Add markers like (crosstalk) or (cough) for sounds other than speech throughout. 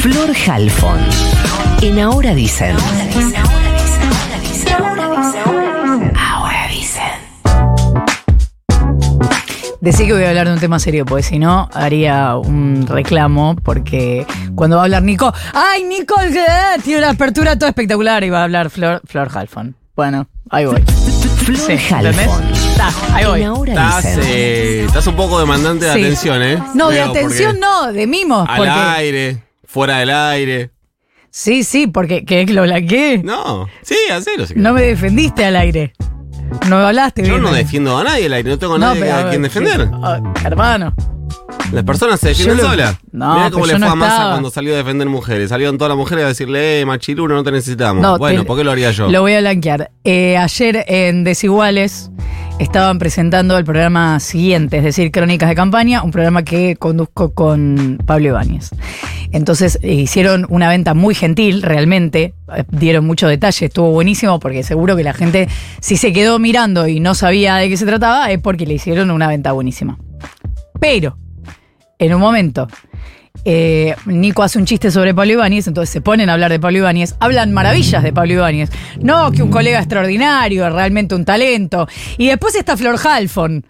Flor Halfon. En Ahora Dicen. Ahora Dicen. Decí que voy a hablar de un tema serio, porque si no, haría un reclamo, porque cuando va a hablar Nico, ¡ay, Nico! eh, Tiene una apertura toda espectacular y va a hablar Flor, Flor Halfon. Bueno, ahí voy. Flor. Halfon. Está, ahí voy. Estás, eh, estás un poco demandante de Sí. atención, ¿eh? No, de atención porque no, de mimos. Al Porque, aire, fuera del aire. sí, sí, porque que lo blanqueé. No, sí, hacelo. si No me defendiste al aire. No hablaste Yo bien. no defiendo a nadie al aire, no tengo a nadie pero, a quien defender. Ah, hermano. Las personas se defienden Yo lo- solas. No, Mirá cómo pero le yo fue no a Massa estaba. cuando salió a defender mujeres. Salieron todas las mujeres a decirle, eh, machirulo, no te necesitamos. No, bueno, te- ¿por qué lo haría yo? Lo voy a blanquear. Eh, ayer en Desiguales estaban presentando el programa siguiente, es decir, Crónicas de Campaña, un programa que conduzco con Pablo Ibáñez. Entonces eh, hicieron una venta muy gentil, realmente, eh, dieron mucho detalle, estuvo buenísimo porque seguro que la gente, si se quedó mirando y no sabía de qué se trataba, es porque le hicieron una venta buenísima. Pero, en un momento, eh, Nico hace un chiste sobre Pablo Ibáñez, entonces se ponen a hablar de Pablo Ibáñez, hablan maravillas de Pablo Ibáñez. No, que un colega extraordinario, realmente un talento. Y después está Flor Halfon.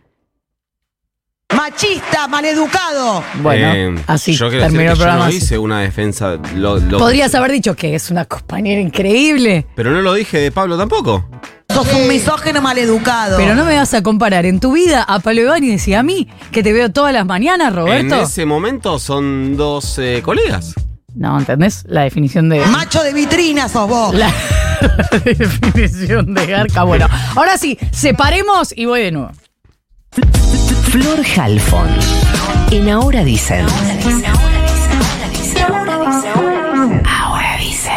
Machista, maleducado. Bueno, Eh, así yo quiero terminó decir el que yo programa. no así. hice una defensa. lo- lo- Podrías haber dicho que es una compañera increíble, Pero no lo dije de Pablo tampoco. Sos un misógeno maleducado. pero no me vas a comparar en tu vida a Pablo Ibáñez y a mí, que te veo todas las mañanas, Roberto. En ese momento son dos eh, colegas. No, ¿entendés? La definición de... Macho de vitrina sos vos. La, (laughs) la definición de garca. Bueno, ahora sí, separemos y voy de nuevo. Flor Halfon. En Ahora Dicen. Ahora Dicen.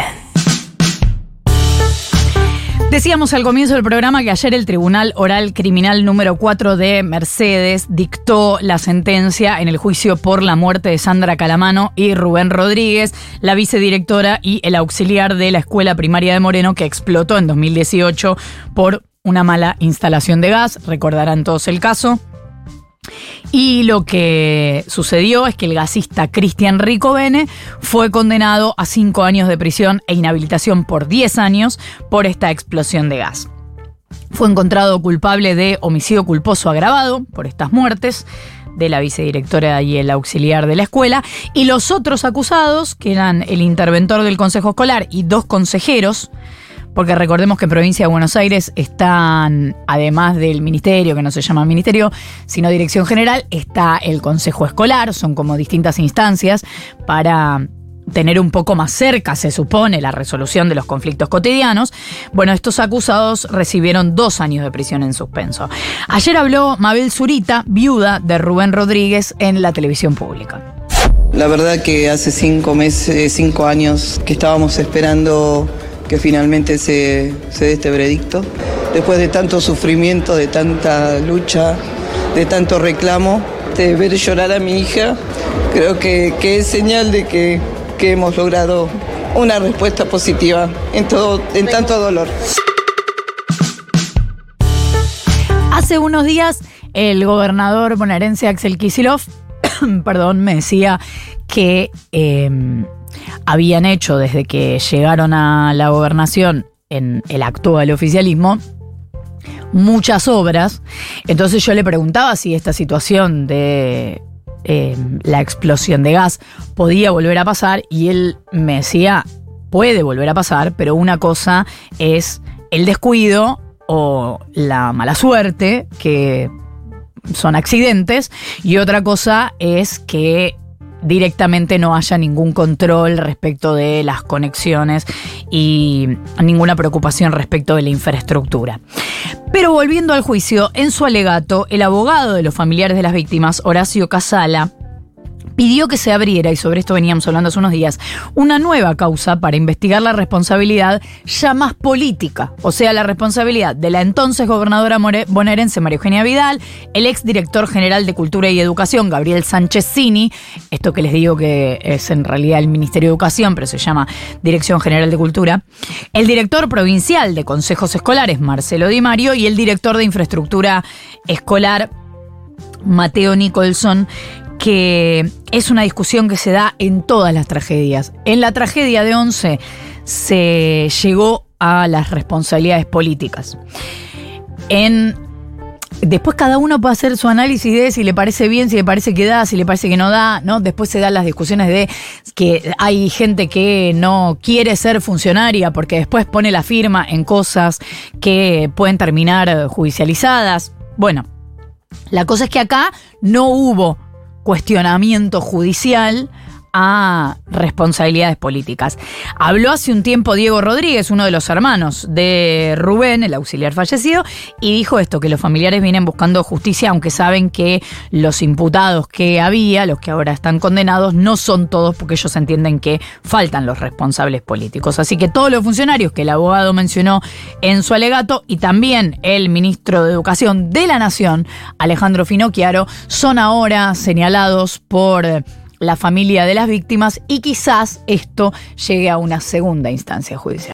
Decíamos al comienzo del programa que ayer el Tribunal Oral Criminal número 4 de Mercedes dictó la sentencia en el juicio por la muerte de Sandra Calamano y Rubén Rodríguez, la vicedirectora y el auxiliar de la escuela primaria de Moreno que explotó en 2018 por una mala instalación de gas. Recordarán todos el caso. Y lo que sucedió es que el gasista Cristian Rico Bene fue condenado a cinco años de prisión e inhabilitación por 10 años por esta explosión de gas. Fue encontrado culpable de homicidio culposo agravado por estas muertes de la vicedirectora y el auxiliar de la escuela, y los otros acusados, que eran el interventor del Consejo Escolar y dos consejeros, porque recordemos que en provincia de Buenos Aires están, además del ministerio, que no se llama ministerio, sino dirección general, está el Consejo Escolar, son como distintas instancias para tener un poco más cerca, se supone, la resolución de los conflictos cotidianos. Bueno, estos acusados recibieron dos años de prisión en suspenso. Ayer habló Mabel Zurita, viuda de Rubén Rodríguez, en la televisión pública. La verdad que hace cinco meses, cinco años que estábamos esperando que finalmente se, se dé este veredicto. Después de tanto sufrimiento, de tanta lucha, de tanto reclamo, de ver llorar a mi hija, creo que, que es señal de que, que hemos logrado una respuesta positiva en, todo, en tanto dolor. Hace unos días, el gobernador bonaerense Axel Kicillof, (coughs) perdón, me decía que eh, habían hecho desde que llegaron a la gobernación en el actual oficialismo muchas obras. Entonces yo le preguntaba si esta situación de eh, la explosión de gas podía volver a pasar y él me decía, puede volver a pasar, pero una cosa es el descuido o la mala suerte, que son accidentes, y otra cosa es que directamente no haya ningún control respecto de las conexiones y ninguna preocupación respecto de la infraestructura. Pero volviendo al juicio, en su alegato, el abogado de los familiares de las víctimas, Horacio Casala, pidió que se abriera, y sobre esto veníamos hablando hace unos días, una nueva causa para investigar la responsabilidad ya más política, o sea, la responsabilidad de la entonces gobernadora bonaerense María Eugenia Vidal, el ex director general de Cultura y Educación, Gabriel Sánchez Cini, esto que les digo que es en realidad el Ministerio de Educación, pero se llama Dirección General de Cultura, el director provincial de consejos escolares, Marcelo Di Mario, y el director de infraestructura escolar, Mateo Nicholson, que es una discusión que se da en todas las tragedias. En la tragedia de Once se llegó a las responsabilidades políticas. Después cada uno puede hacer su análisis de si le parece bien, si le parece que da, si le parece que no da, ¿no? Después se dan las discusiones de que hay gente que no quiere ser funcionaria porque después pone la firma en cosas que pueden terminar judicializadas. Bueno, la cosa es que acá no hubo cuestionamiento judicial a responsabilidades políticas. Habló hace un tiempo Diego Rodríguez, uno de los hermanos de Rubén, el auxiliar fallecido, y dijo esto, que los familiares vienen buscando justicia, aunque saben que los imputados que había, los que ahora están condenados, no son todos porque ellos entienden que faltan los responsables políticos. Así que todos los funcionarios que el abogado mencionó en su alegato y también el ministro de Educación de la Nación, Alejandro Finocchiaro, son ahora señalados por la familia de las víctimas y quizás esto llegue a una segunda instancia judicial.